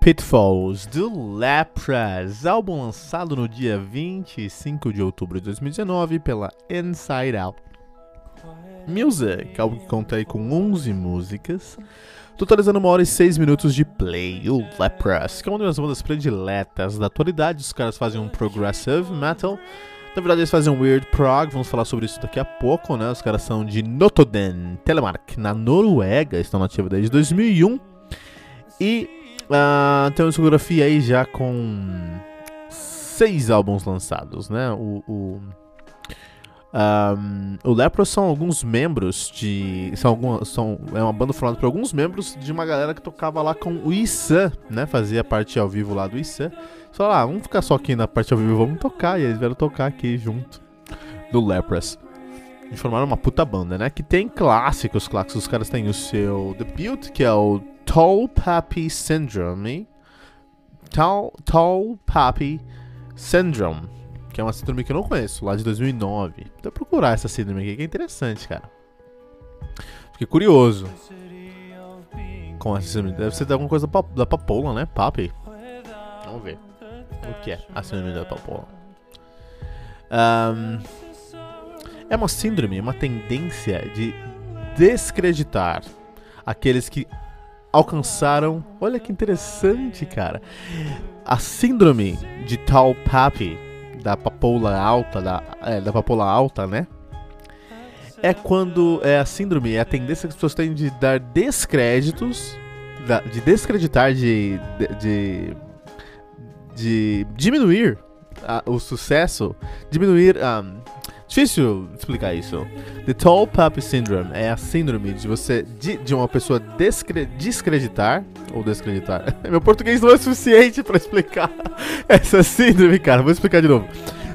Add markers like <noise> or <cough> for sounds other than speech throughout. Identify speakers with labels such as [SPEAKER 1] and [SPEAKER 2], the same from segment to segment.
[SPEAKER 1] Pitfalls do Lepras, álbum lançado no dia 25 de outubro de 2019 pela Inside Out Music, álbum que conta aí com 11 músicas, totalizando uma hora e 6 minutos de play. O Lepras, que é uma das bandas prediletas da atualidade, os caras fazem um progressive metal. Na verdade, eles fazem um weird prog, vamos falar sobre isso daqui a pouco, né? Os caras são de Notoden, Telemark, na Noruega, estão nativos desde 2001. E Uh, tem uma discografia aí já com seis álbuns lançados, né? O, o, um, o Lepros são alguns membros de. São, algumas, são É uma banda formada por alguns membros de uma galera que tocava lá com o Issan, né? Fazia parte ao vivo lá do Issan. Só lá, vamos ficar só aqui na parte ao vivo, vamos tocar. E eles vieram tocar aqui junto do Lepros. E formaram uma puta banda, né? Que tem clássicos, clássicos. Os caras têm o seu debut, que é o Tall Poppy Syndrome. Tall, Tall Poppy Syndrome. Que é uma síndrome que eu não conheço, lá de 2009. Então procurar essa síndrome aqui, que é interessante, cara. Fiquei curioso. Com essa síndrome. Deve ser alguma coisa da papoula, né? Papi. Vamos ver. O que é a síndrome da papoula? Um, é uma síndrome, uma tendência de descreditar aqueles que alcançaram. Olha que interessante, cara. A síndrome de Tall Papi, da papoula alta, da, é, da papoula alta, né? É quando é a síndrome, é a tendência que as pessoas têm de dar descréditos, de descreditar, de, de, de, de diminuir a, o sucesso, diminuir. Um, Difícil explicar isso. The Tall Puppy Syndrome é a síndrome de você de, de uma pessoa descre, descreditar ou descreditar. <laughs> Meu português não é suficiente para explicar <laughs> essa síndrome, cara. Vou explicar de novo.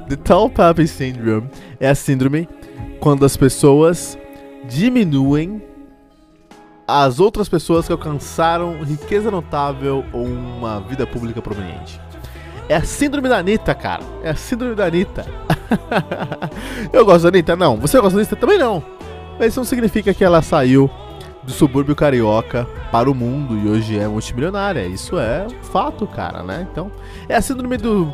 [SPEAKER 1] The Tall Puppy Syndrome é a síndrome quando as pessoas diminuem as outras pessoas que alcançaram riqueza notável ou uma vida pública prominente. É a síndrome da Anitta, cara. É a síndrome da Anitta. <laughs> eu gosto da Anitta? Não. Você gosta da Anitta? Também não. Mas isso não significa que ela saiu do subúrbio carioca para o mundo e hoje é multimilionária. Isso é um fato, cara, né? Então, é a síndrome do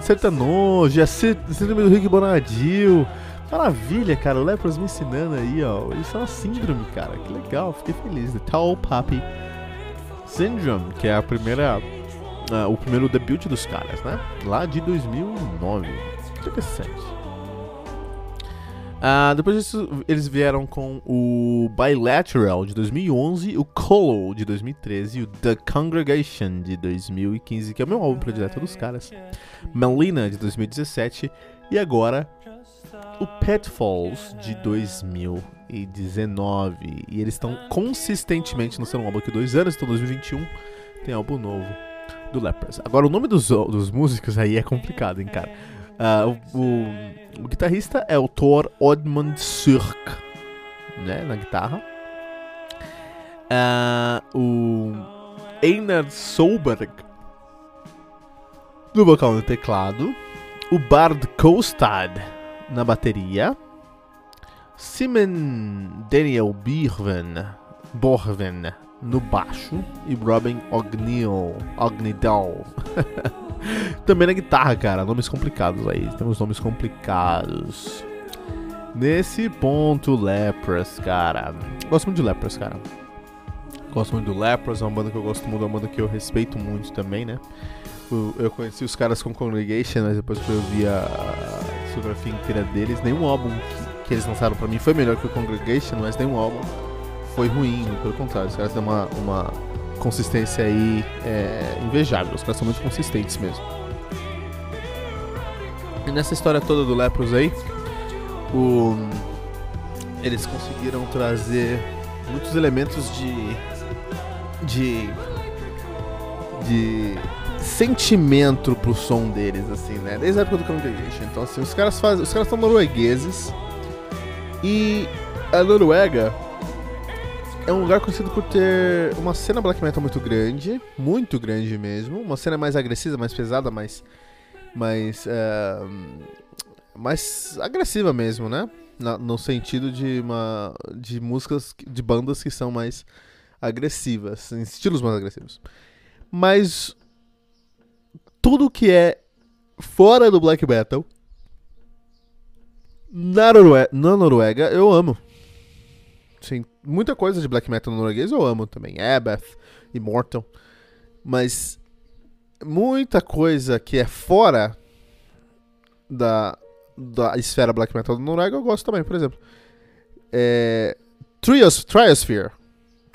[SPEAKER 1] sertanojo, é a síndrome do Rick Bonadil. Maravilha, cara. O Lepros me ensinando aí, ó. Isso é uma síndrome, cara. Que legal, fiquei feliz. The Tall Puppy Syndrome, que é a primeira. Uh, o primeiro debut dos caras, né? Lá de 2009. Interessante. Uh, depois disso, eles vieram com o Bilateral de 2011, o Colo de 2013 e o The Congregation de 2015, que é o meu álbum predileto dos caras, Melina de 2017 e agora o Petfalls de 2019. E eles estão consistentemente no seu álbum aqui dois anos, então 2021 tem álbum novo do Lepers. Agora o nome dos, dos músicos aí é complicado, hein, cara. Uh, o, o, guitarrista é o Thor Odmund Surk, né, na guitarra. Uh, o Einar Solberg no vocal no teclado. O Bard Kostad na bateria. Simon Daniel Birven, Borven no baixo e Robin Ognil, Ognidal <laughs> Também na guitarra, cara. Nomes complicados aí. Temos nomes complicados. Nesse ponto, Lepras, cara. Gosto muito de Lepras, cara. Gosto muito do Lepras, é uma banda que eu gosto muito, é uma banda que eu respeito muito também, né? Eu, conheci os caras com Congregation, mas depois que eu vi a discografia inteira deles, nenhum álbum que, que eles lançaram pra mim foi melhor que o Congregation, mas nenhum álbum foi ruim, pelo contrário, os caras têm uma, uma consistência aí é, invejável. Os caras são muito consistentes mesmo. E nessa história toda do Lepros aí, o, eles conseguiram trazer muitos elementos de. de. de sentimento pro som deles, assim, né? Desde a época do Congregation. Então, assim, os caras fazem. Os caras são noruegueses. E a Noruega é um lugar conhecido por ter uma cena black metal muito grande, muito grande mesmo, uma cena mais agressiva, mais pesada, mais mais uh, mais agressiva mesmo, né? Na, no sentido de uma de músicas de bandas que são mais agressivas, em estilos mais agressivos. Mas tudo que é fora do black metal na, Noruega, na Noruega eu amo. Sim, muita coisa de black metal norueguês eu amo também. Abath, Immortal. Mas muita coisa que é fora da, da esfera black metal da Noruega eu gosto também. Por exemplo, é, Trios, Triosphere.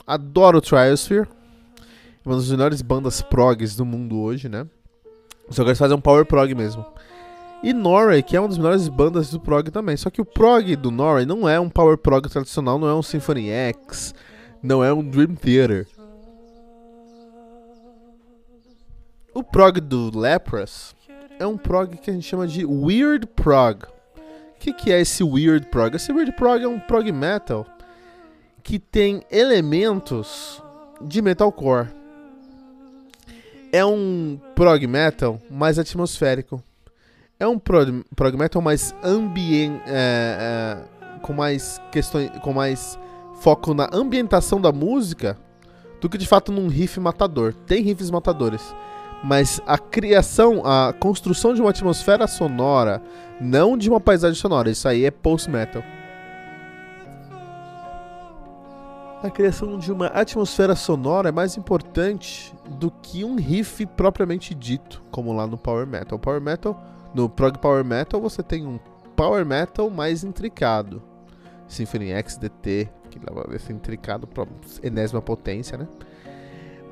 [SPEAKER 1] Adoro Triosphere. Uma das melhores bandas progs do mundo hoje, né? Só que eles fazem um power prog mesmo. E Norway, que é uma das melhores bandas do prog também. Só que o prog do Norway não é um power prog tradicional, não é um Symphony X, não é um Dream Theater. O prog do Lepras é um prog que a gente chama de Weird Prog. O que, que é esse Weird Prog? Esse Weird Prog é um prog metal que tem elementos de metalcore. É um prog metal mais atmosférico é um prog, prog metal mais ambient, é, é, com mais questões, com mais foco na ambientação da música do que de fato num riff matador. Tem riffs matadores, mas a criação, a construção de uma atmosfera sonora, não de uma paisagem sonora. Isso aí é post metal. A criação de uma atmosfera sonora é mais importante do que um riff propriamente dito, como lá no power metal. O power metal no prog power metal você tem um power metal mais intricado. Symphony X DT, que leva esse intricado para enésima potência, né?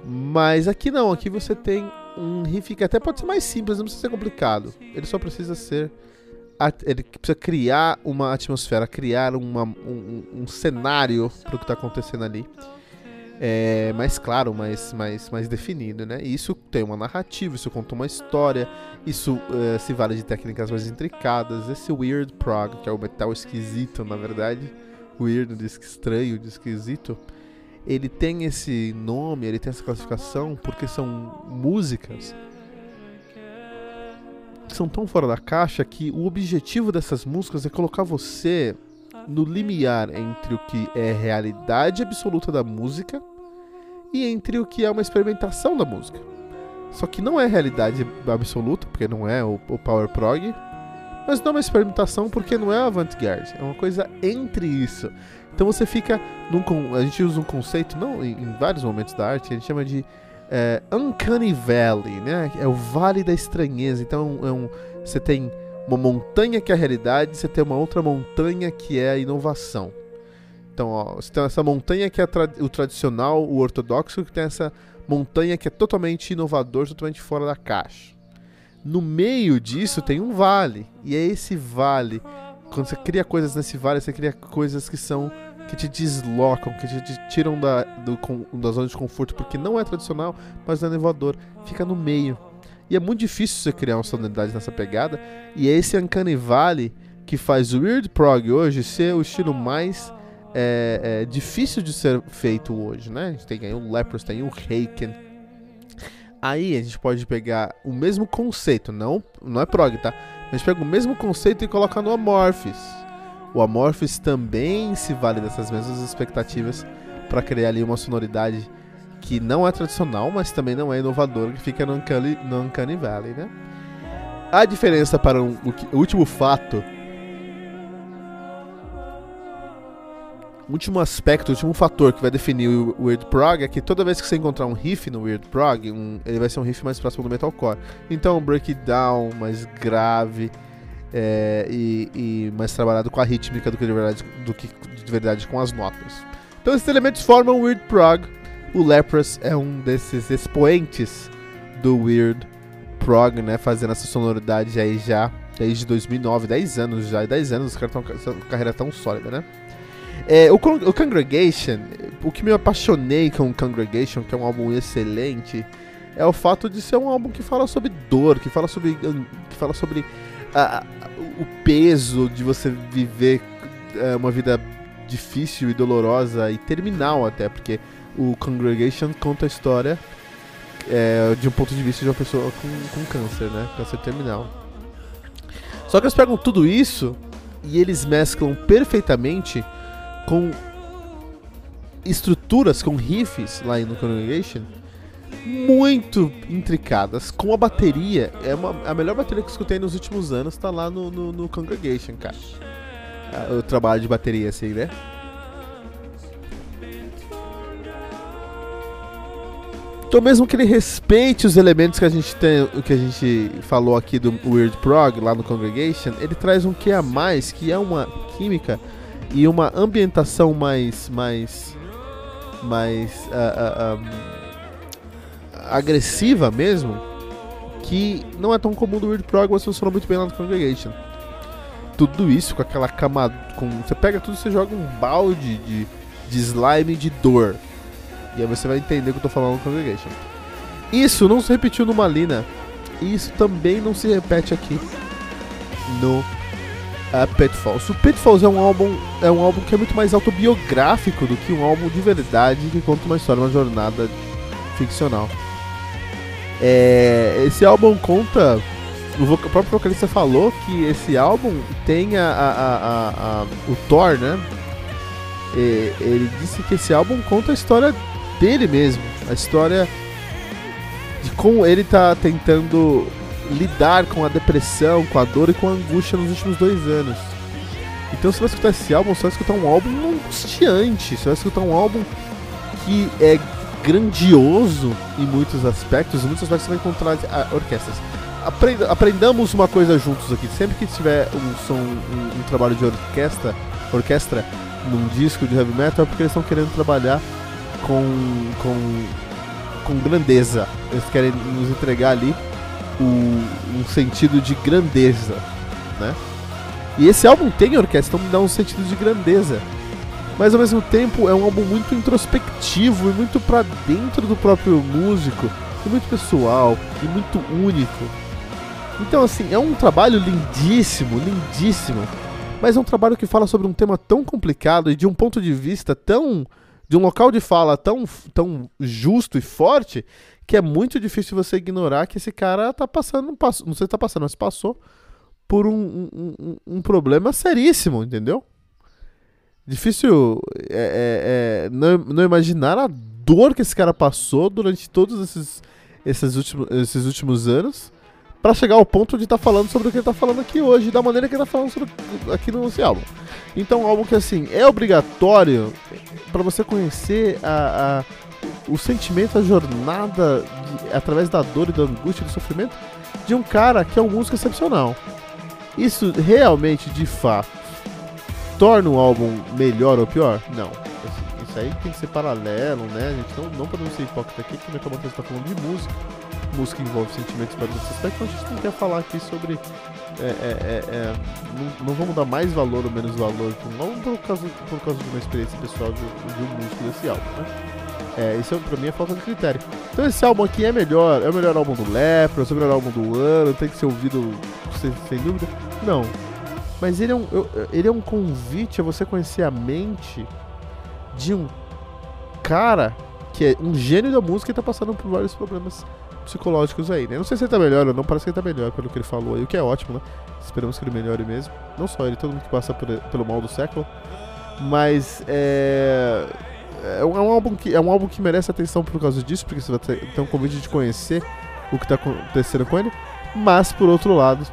[SPEAKER 1] Mas aqui não, aqui você tem um riff que até pode ser mais simples, não precisa ser complicado. Ele só precisa ser. Ele precisa criar uma atmosfera, criar uma, um, um cenário para o que está acontecendo ali é, mais claro, mais, mais, mais definido, né? E isso tem uma narrativa, isso conta uma história, isso uh, se vale de técnicas mais intricadas. Esse weird prog, que é o metal esquisito, na verdade, weird diz que estranho, diz esquisito, ele tem esse nome, ele tem essa classificação porque são músicas que são tão fora da caixa que o objetivo dessas músicas é colocar você no limiar entre o que é realidade absoluta da música e entre o que é uma experimentação da música. Só que não é realidade absoluta, porque não é o, o Power Prog, mas não é uma experimentação porque não é avant-garde. É uma coisa entre isso. Então você fica num. A gente usa um conceito, não em, em vários momentos da arte, a gente chama de é, Uncanny Valley, né? É o Vale da Estranheza. Então é um, você tem uma montanha que é a realidade, você tem uma outra montanha que é a inovação. Então, ó, você tem essa montanha que é tra o tradicional, o ortodoxo, que tem essa montanha que é totalmente inovador, totalmente fora da caixa. No meio disso tem um vale, e é esse vale. Quando você cria coisas nesse vale, você cria coisas que são que te deslocam, que te tiram da, do, da zona de conforto, porque não é tradicional, mas não é inovador. Fica no meio. E é muito difícil você criar uma sonoridade nessa pegada. E é esse Uncanny Valley que faz o Weird Prog hoje ser o estilo mais é, é, difícil de ser feito hoje, né? A gente tem aí o Lepros, tem o Haken. Aí a gente pode pegar o mesmo conceito, não, não é prog, tá? A gente pega o mesmo conceito e coloca no Amorphis. O Amorphis também se vale dessas mesmas expectativas para criar ali uma sonoridade que não é tradicional, mas também não é inovadora, que fica no Uncanny, no Uncanny Valley, né? A diferença para um, o, o último fato último aspecto, o último fator que vai definir o Weird Prog é que toda vez que você encontrar um riff no Weird Prog, um, ele vai ser um riff mais próximo do metalcore. Então, um breakdown mais grave é, e, e, mais trabalhado com a rítmica do que, de verdade, do que de verdade com as notas. Então, esses elementos formam o Weird Prog. O Leprous é um desses expoentes do Weird Prog, né? Fazendo essa sonoridade aí já desde 2009, 10 anos já. 10 anos os caras estão com carreira tão sólida, né? É, o, o Congregation, o que me apaixonei com o Congregation, que é um álbum excelente, é o fato de ser um álbum que fala sobre dor, que fala sobre, que fala sobre o peso de você viver é, uma vida difícil e dolorosa e terminal até, porque o Congregation conta a história é, de um ponto de vista de uma pessoa com, com câncer, né? Câncer terminal. Só que eles pegam tudo isso e eles mesclam perfeitamente com estruturas, com riffs lá no Congregation muito intricadas. Com a bateria, é uma, a melhor bateria que eu escutei nos últimos anos tá lá no, no, no Congregation, cara. Ah, o trabalho de bateria, assim, né? Então mesmo que ele respeite os elementos que a gente tem, que a gente falou aqui do Weird Prog lá no Congregation, ele traz um que a mais, que é uma química e uma ambientação mais mais mais uh, uh, um, agressiva mesmo que não é tão comum do Weird Prog, mas funciona muito bem lá no Congregation. Tudo isso com aquela camada. Com, você pega tudo e você joga um balde de, de slime de dor. E aí você vai entender o que eu tô falando no Congregation. Isso não se repetiu no Malina. E isso também não se repete aqui no uh, Pitfalls. O Pitfalls é um álbum é um álbum que é muito mais autobiográfico do que um álbum de verdade que conta uma história, uma jornada ficcional. É, esse álbum conta o, próprio vocalista falou que esse álbum tem a, a, a, a o Thor, né? E, ele disse que esse álbum conta a história dele mesmo, a história de como ele tá tentando lidar com a depressão, com a dor e com a angústia nos últimos dois anos. Então você vai escutar esse álbum, você vai escutar um álbum angustiante, você vai escutar um álbum que é grandioso em muitos aspectos, em muitos aspectos você vai encontrar orquestras. Aprenda, aprendamos uma coisa juntos aqui, sempre que tiver um som, um, um trabalho de orquestra, orquestra num disco de heavy metal é porque eles estão querendo trabalhar com, com, com grandeza. Eles querem nos entregar ali o, um sentido de grandeza, né? E esse álbum tem orquestra, então me dá um sentido de grandeza. Mas ao mesmo tempo é um álbum muito introspectivo e muito para dentro do próprio músico, e muito pessoal e muito único. Então assim, é um trabalho lindíssimo, lindíssimo, mas é um trabalho que fala sobre um tema tão complicado e de um ponto de vista tão de um local de fala tão, tão justo e forte que é muito difícil você ignorar que esse cara tá passando, passou, não sei se tá passando, mas passou por um, um, um, um problema seríssimo, entendeu? Difícil é, é, é, não, não imaginar a dor que esse cara passou durante todos esses, esses, últimos, esses últimos anos para chegar ao ponto de estar tá falando sobre o que ele tá falando aqui hoje, da maneira que ele tá falando sobre, aqui no nosso álbum. Então, algo que assim é obrigatório para você conhecer a, a, o sentimento, a jornada de, através da dor e da angústia do sofrimento de um cara que é um músico excepcional. Isso realmente, de fato, torna o álbum melhor ou pior? Não. Assim, isso aí tem que ser paralelo, né? A gente não, não podemos ser hipócrita aqui, que o Metal Mantra está falando de música. Música envolve sentimentos para aspectos, então a gente não quer falar aqui sobre. É, é, é, é, não, não, vamos dar mais valor ou menos valor álbum por causa, por causa de uma experiência pessoal de, de um músico desse álbum, né? É, isso pra mim é falta de critério. Então esse álbum aqui é melhor, é o melhor álbum do Lepros, é o melhor álbum do ano, tem que ser ouvido sem, sem dúvida. Não, mas ele é, um, ele é um convite a você conhecer a mente de um cara que é um gênio da música e tá passando por vários problemas psicológicos aí, né? Não sei se ele tá melhor ou não, parece que ele tá melhor pelo que ele falou aí, o que é ótimo, né? Esperamos que ele melhore mesmo. Não só ele, todo mundo que passa por, pelo mal do século. Mas é. É um, álbum que, é um álbum que merece atenção por causa disso, porque você vai ter, ter um convite de conhecer o que tá acontecendo com ele. Mas, por outro lado,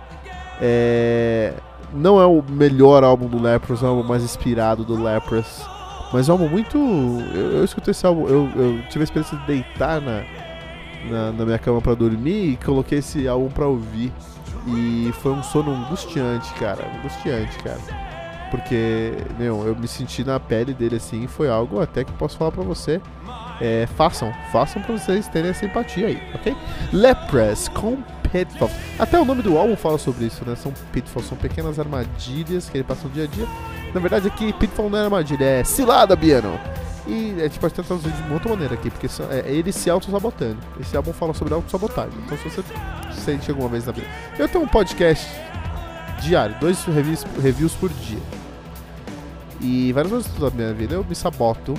[SPEAKER 1] é, não é o melhor álbum do Leprous, é o álbum mais inspirado do Leprous. Mas é um álbum muito. Eu, eu escutei esse álbum, eu, eu, tive a experiência de deitar na, na, na minha cama para dormir e coloquei esse álbum pra ouvir. E foi um sono angustiante, cara. Angustiante, cara. Porque, meu, eu me senti na pele dele assim. Foi algo até que posso falar pra você. É, façam, façam pra vocês terem essa empatia aí, ok? Leprous com Pitfalls. Até o nome do álbum fala sobre isso, né? São pitfalls, são pequenas armadilhas que ele passa no dia a dia. Na verdade, aqui pitfall não é armadilha, é cilada, Biano. E a gente pode tentar traduzir de outra maneira aqui, porque é ele se auto-sabotando. Esse álbum fala sobre auto-sabotagem. Então, se você sente alguma vez na vida. Eu tenho um podcast diário, dois reviews, reviews por dia. E várias vezes da minha vida eu me saboto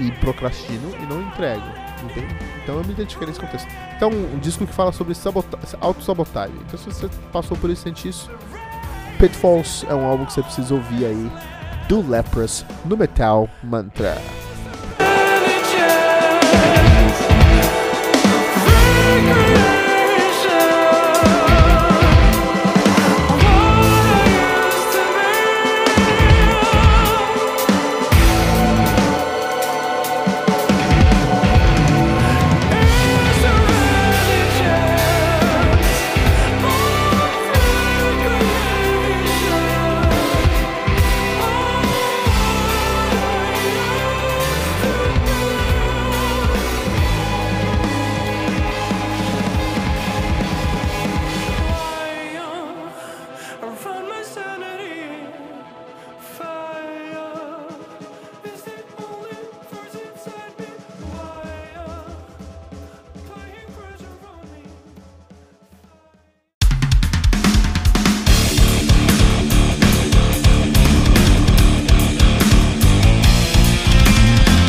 [SPEAKER 1] e procrastino e não entrego. Entende? Então eu me identifiquei nesse contexto. Então, um disco que fala sobre auto-sabotagem. Então, se você passou por isso sente isso, Pitfalls é um álbum que você precisa ouvir aí do Leprous no Metal Mantra.